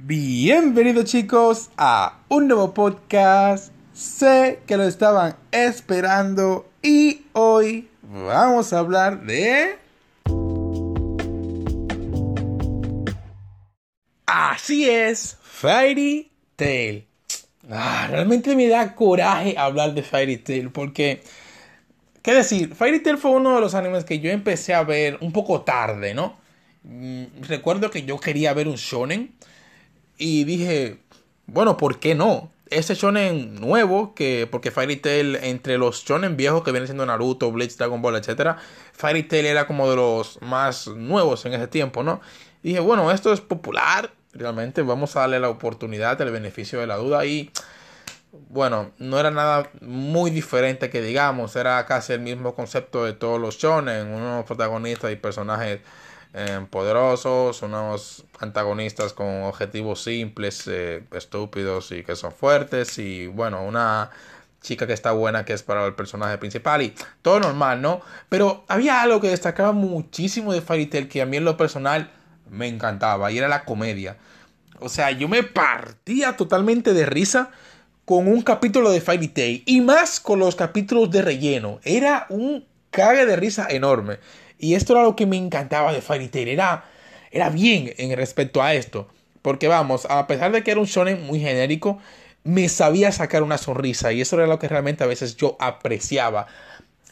Bienvenidos chicos a un nuevo podcast. Sé que lo estaban esperando y hoy vamos a hablar de... Así es, Fairy Tail. Ah, realmente me da coraje hablar de Fairy Tail porque... ¿Qué decir? Fairy Tail fue uno de los animes que yo empecé a ver un poco tarde, ¿no? Mm, recuerdo que yo quería ver un shonen y dije, bueno, ¿por qué no? Ese shonen nuevo, que porque Fairy Tail, entre los shonen viejos que vienen siendo Naruto, Bleach, Dragon Ball, etc., Fairy Tail era como de los más nuevos en ese tiempo, ¿no? Dije, bueno, esto es popular, realmente vamos a darle la oportunidad, el beneficio de la duda y bueno, no era nada muy diferente que digamos, era casi el mismo concepto de todos los shonen, unos protagonistas y personajes eh, poderosos, unos antagonistas con objetivos simples, eh, estúpidos y que son fuertes y bueno, una chica que está buena que es para el personaje principal y todo normal, ¿no? Pero había algo que destacaba muchísimo de Fairy Tail que a mí en lo personal me encantaba y era la comedia. O sea, yo me partía totalmente de risa con un capítulo de Fairy Tail y más con los capítulos de relleno. Era un cague de risa enorme. Y esto era lo que me encantaba de Fairy Tail. Era, era bien en respecto a esto. Porque vamos, a pesar de que era un shonen muy genérico, me sabía sacar una sonrisa. Y eso era lo que realmente a veces yo apreciaba.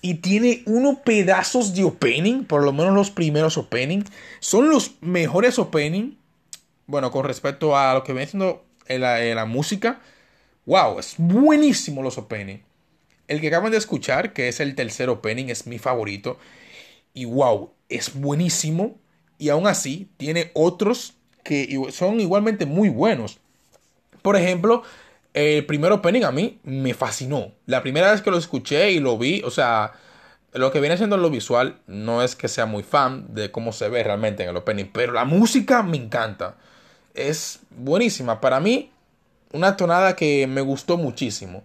Y tiene unos pedazos de opening, por lo menos los primeros opening. Son los mejores opening. Bueno, con respecto a lo que viene siendo la, la música. Wow, es buenísimo los opening. El que acaban de escuchar, que es el tercer opening, es mi favorito y wow, es buenísimo. Y aún así tiene otros que son igualmente muy buenos. Por ejemplo, el primer opening a mí me fascinó. La primera vez que lo escuché y lo vi, o sea, lo que viene siendo lo visual, no es que sea muy fan de cómo se ve realmente en el opening, pero la música me encanta. Es buenísima. Para mí, una tonada que me gustó muchísimo.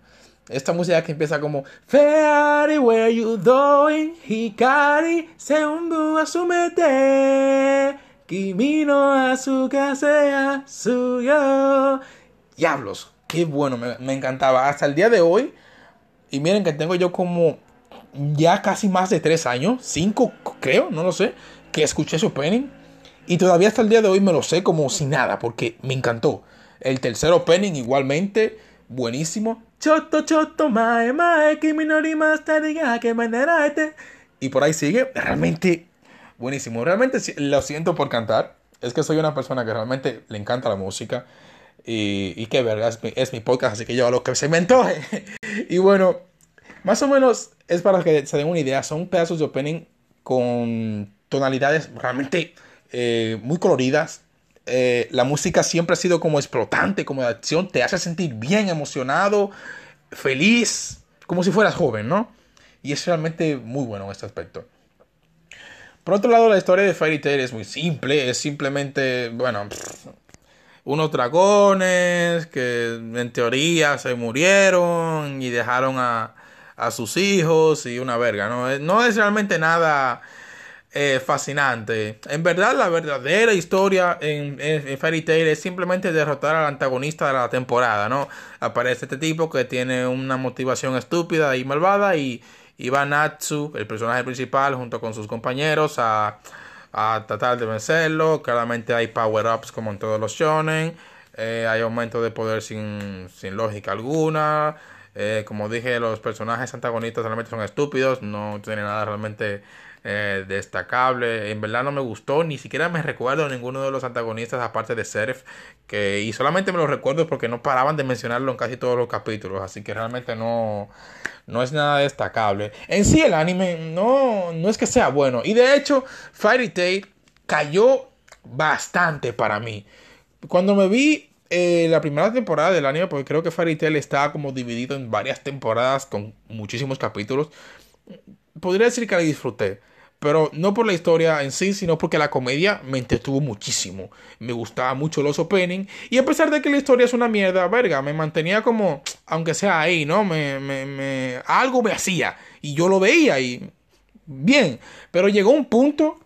Esta música que empieza como Fairy, where you doing? Hikari, seumbu asumete. Kimi no asuka sea suyo. Diablos, qué bueno, me, me encantaba. Hasta el día de hoy. Y miren que tengo yo como ya casi más de tres años, cinco creo, no lo sé, que escuché su opening. Y todavía hasta el día de hoy me lo sé como sin nada, porque me encantó. El tercer opening igualmente, buenísimo. Choto, choto, mae, mae, kiminori que manera este. Y por ahí sigue, realmente buenísimo. Realmente lo siento por cantar. Es que soy una persona que realmente le encanta la música. Y, que verga, es mi, podcast, así que yo a lo que se me y bueno, más o menos es para que se den una idea. Son pedazos de opening con tonalidades realmente eh, muy coloridas. Eh, la música siempre ha sido como explotante, como de acción, te hace sentir bien emocionado, feliz, como si fueras joven, ¿no? Y es realmente muy bueno en este aspecto. Por otro lado, la historia de Fairy Tail es muy simple, es simplemente, bueno, unos dragones que en teoría se murieron y dejaron a, a sus hijos y una verga, ¿no? No es realmente nada eh, fascinante. En verdad, la verdadera historia en, Fairy Tail es simplemente derrotar al antagonista de la temporada, ¿no? Aparece este tipo que tiene una motivación estúpida y malvada y, va Natsu, el personaje principal, junto con sus compañeros a, a tratar de vencerlo. Claramente hay power-ups como en todos los shonen. Eh, hay aumento de poder sin, sin lógica alguna. Eh, como dije, los personajes antagonistas realmente son estúpidos, no tienen nada realmente eh, destacable. En verdad no me gustó, ni siquiera me recuerdo ninguno de los antagonistas aparte de Serif. Que, y solamente me lo recuerdo porque no paraban de mencionarlo en casi todos los capítulos. Así que realmente no, no es nada destacable. En sí el anime no, no es que sea bueno. Y de hecho, Fairy Tail cayó bastante para mí. Cuando me vi eh, la primera temporada del anime, porque creo que Fairy Tail está como dividido en varias temporadas con muchísimos capítulos, podría decir que la disfruté. Pero no por la historia en sí, sino porque la comedia me entretuvo muchísimo. Me gustaba mucho los opening. Y a pesar de que la historia es una mierda, verga, me mantenía como, aunque sea ahí, ¿no? Me, me, me, algo me hacía. Y yo lo veía y bien. Pero llegó un punto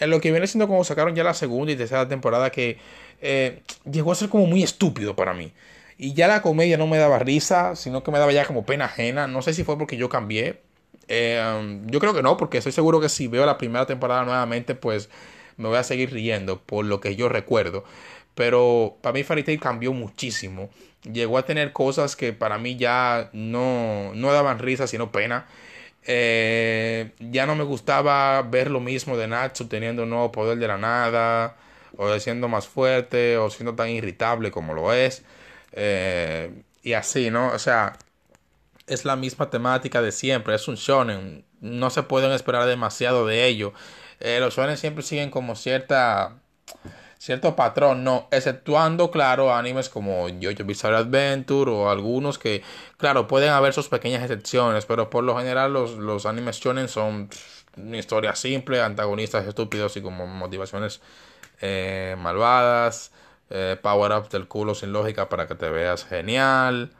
en lo que viene siendo como sacaron ya la segunda y tercera temporada que eh, llegó a ser como muy estúpido para mí. Y ya la comedia no me daba risa, sino que me daba ya como pena ajena. No sé si fue porque yo cambié. Eh, yo creo que no, porque estoy seguro que si veo la primera temporada nuevamente, pues me voy a seguir riendo por lo que yo recuerdo. Pero para mí Fairy cambió muchísimo. Llegó a tener cosas que para mí ya no, no daban risa, sino pena. Eh, ya no me gustaba ver lo mismo de Natsu teniendo un nuevo poder de la nada, o siendo más fuerte, o siendo tan irritable como lo es. Eh, y así, ¿no? O sea, es la misma temática de siempre, es un shonen, no se pueden esperar demasiado de ello. Eh, los shonen siempre siguen como cierta cierto patrón, no, exceptuando, claro, animes como Jojo Bizarre Adventure o algunos que, claro, pueden haber sus pequeñas excepciones, pero por lo general los, los animes shonen son una historia simple, antagonistas estúpidos y como motivaciones eh, malvadas, eh, power-ups del culo sin lógica para que te veas genial.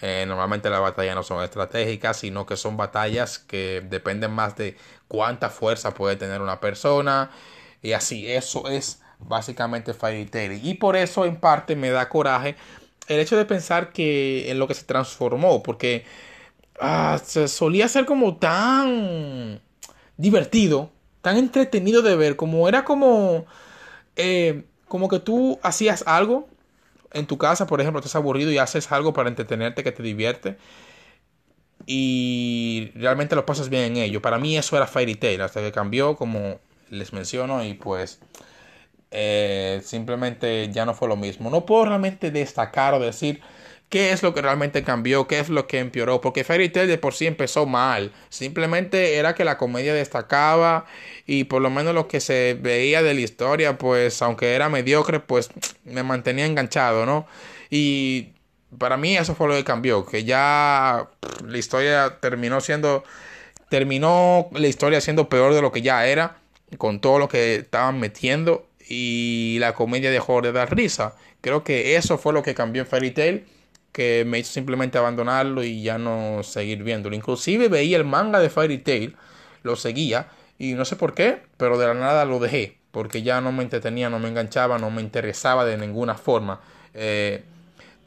Eh, normalmente las batallas no son estratégicas, sino que son batallas que dependen más de cuánta fuerza puede tener una persona. Y así, eso es básicamente Fairy Tail. Y por eso en parte me da coraje el hecho de pensar que en lo que se transformó, porque ah, se solía ser como tan divertido, tan entretenido de ver, como era como, eh, como que tú hacías algo en tu casa, por ejemplo, estás aburrido y haces algo para entretenerte que te divierte y realmente lo pasas bien en ello. Para mí eso era Fairy Tail, hasta que cambió, como les menciono, y pues eh, simplemente ya no fue lo mismo. No puedo realmente destacar o decir qué es lo que realmente cambió, qué es lo que empeoró, porque Fairy Tail de por sí empezó mal. Simplemente era que la comedia destacaba y por lo menos lo que se veía de la historia, pues aunque era mediocre, pues me mantenía enganchado, ¿no? Y para mí eso fue lo que cambió, que ya la historia terminó siendo terminó la historia siendo peor de lo que ya era con todo lo que estaban metiendo y la comedia dejó de dar risa. Creo que eso fue lo que cambió en Fairy Tail, que me hizo simplemente abandonarlo y ya no seguir viéndolo. Inclusive veía el manga de Fairy Tail, lo seguía y no sé por qué, pero de la nada lo dejé, porque ya no me entretenía, no me enganchaba, no me interesaba de ninguna forma. Eh,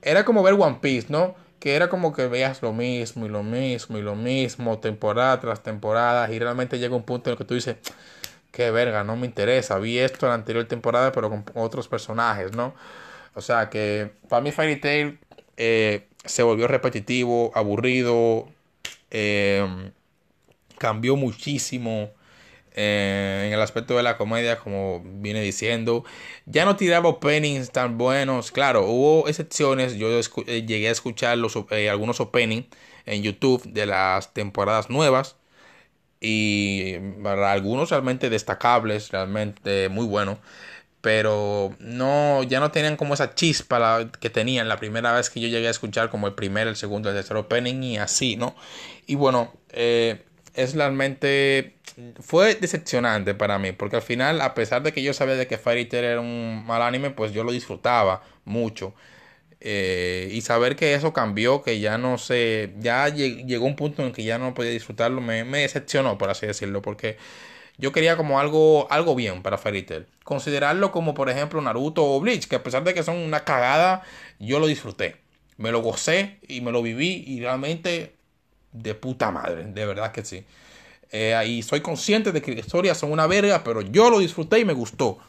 era como ver One Piece, ¿no? Que era como que veas lo mismo y lo mismo y lo mismo, temporada tras temporada, y realmente llega un punto en el que tú dices, qué verga, no me interesa. Vi esto en la anterior temporada, pero con otros personajes, ¿no? O sea que para mí Fairy Tail eh, se volvió repetitivo, aburrido, eh, cambió muchísimo eh, en el aspecto de la comedia, como viene diciendo. Ya no tiraba openings tan buenos. Claro, hubo excepciones. Yo llegué a escuchar los, algunos openings en YouTube de las temporadas nuevas y para algunos realmente destacables, realmente muy buenos, pero no, ya no tenían como esa chispa que tenían la primera vez que yo llegué a escuchar como el primer, el segundo, el tercer opening y así, ¿no? Y bueno, eh, es realmente fue decepcionante para mí, porque al final, a pesar de que yo sabía de que Fairy Tail era un mal anime, pues yo lo disfrutaba mucho. Eh, y saber que eso cambió, que ya no sé, ya llegó un punto en que ya no podía disfrutarlo, me, decepcionó, por así decirlo, porque yo quería como algo, algo bien para Fairy Tail. Considerarlo como, por ejemplo, Naruto o Bleach, que a pesar de que son una cagada, yo lo disfruté. Me lo gocé y me lo viví y realmente de puta madre, de verdad que sí. Eh, soy consciente de que las historias son una verga, pero yo lo disfruté y me gustó.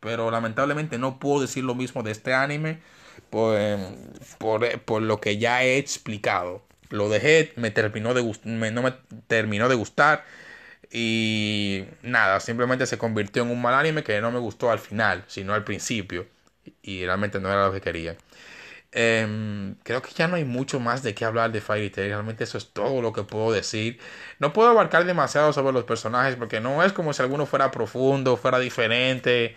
Pero lamentablemente no puedo decir lo mismo de este anime por, por, lo que ya he explicado. Lo dejé, me terminó de no me terminó de gustar. Y nada, simplemente se convirtió en un mal anime que no me gustó al final, sino al principio. Y realmente no era lo que quería. Em, creo que ya no hay mucho más de qué hablar de Fairy Tail. Realmente eso es todo lo que puedo decir. No puedo abarcar demasiado sobre los personajes porque no es como si alguno fuera profundo, fuera diferente.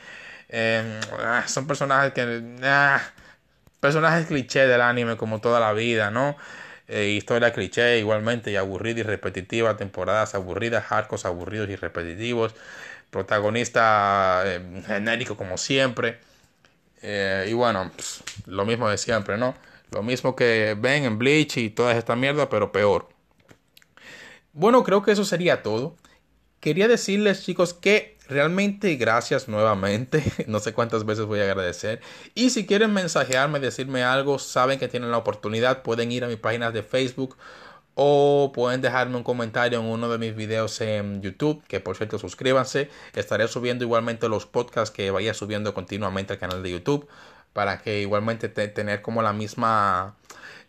Ah, son personajes que... Ah, personajes cliché del anime como toda la vida, ¿no? Eh, historia cliché igualmente y aburrida y repetitiva, temporadas aburridas, arcos aburridos y repetitivos, protagonista eh, genérico como siempre. Eh, y bueno, pues, lo mismo de siempre, ¿no? Lo mismo que ven en Bleach y toda esta mierda, pero peor. Bueno, creo que eso sería todo. Quería decirles, chicos, que Realmente gracias nuevamente. No sé cuántas veces voy a agradecer. Y si quieren mensajearme, decirme algo, saben que tienen la oportunidad. Pueden ir a mi página de Facebook o pueden dejarme un comentario en uno de mis videos en YouTube, que por cierto suscríbanse. Estaré subiendo igualmente los podcasts que vaya subiendo continuamente al canal de YouTube para que igualmente tener como la misma...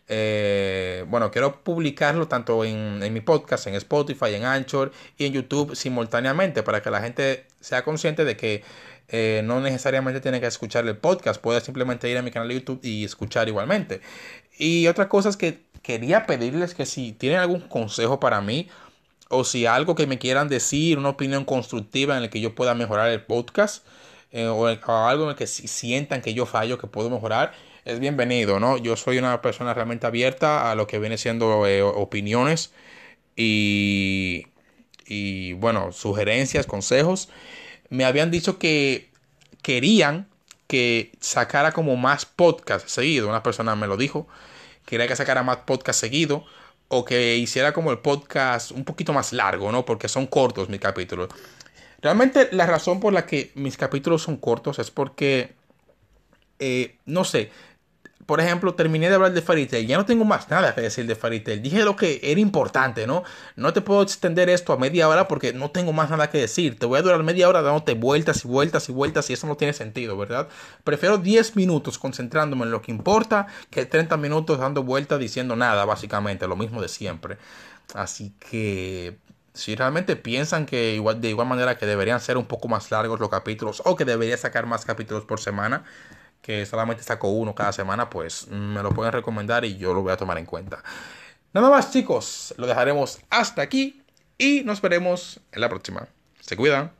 Eh, bueno, quiero publicarlo tanto en, mi podcast, en Spotify, en Anchor y en YouTube simultáneamente para que la gente sea consciente de que eh, no necesariamente tiene que escuchar el podcast, puede simplemente ir a mi canal de YouTube y escuchar igualmente. Y otra cosa es que quería pedirles que si tienen algún consejo para mí o si algo que me quieran decir, una opinión constructiva en la que yo pueda mejorar el podcast eh, o, algo en el que si sientan que yo fallo, que puedo mejorar, es bienvenido, ¿no? Yo soy una persona realmente abierta a lo que viene siendo eh, opiniones y, y, bueno, sugerencias, consejos. Me habían dicho que querían que sacara como más podcast seguido. Una persona me lo dijo quería que sacara más podcast seguido o que hiciera como el podcast un poquito más largo, ¿no? Porque son cortos mis capítulos. Realmente la razón por la que mis capítulos son cortos es porque, eh, no sé, por ejemplo, terminé de hablar de Fairy Tail. Ya no tengo más nada que decir de Fairy Tail. Dije lo que era importante, ¿no? No te puedo extender esto a media hora porque no tengo más nada que decir. Te voy a durar media hora dándote vueltas y vueltas y vueltas y eso no tiene sentido, ¿verdad? Prefiero 10 minutos concentrándome en lo que importa que 30 minutos dando vueltas diciendo nada, básicamente. Lo mismo de siempre. Así que si realmente piensan que igual, de igual manera que deberían ser un poco más largos los capítulos o que debería sacar más capítulos por semana, que solamente saco uno cada semana, pues me lo pueden recomendar y yo lo voy a tomar en cuenta. Nada más chicos, lo dejaremos hasta aquí y nos veremos en la próxima. Se cuidan.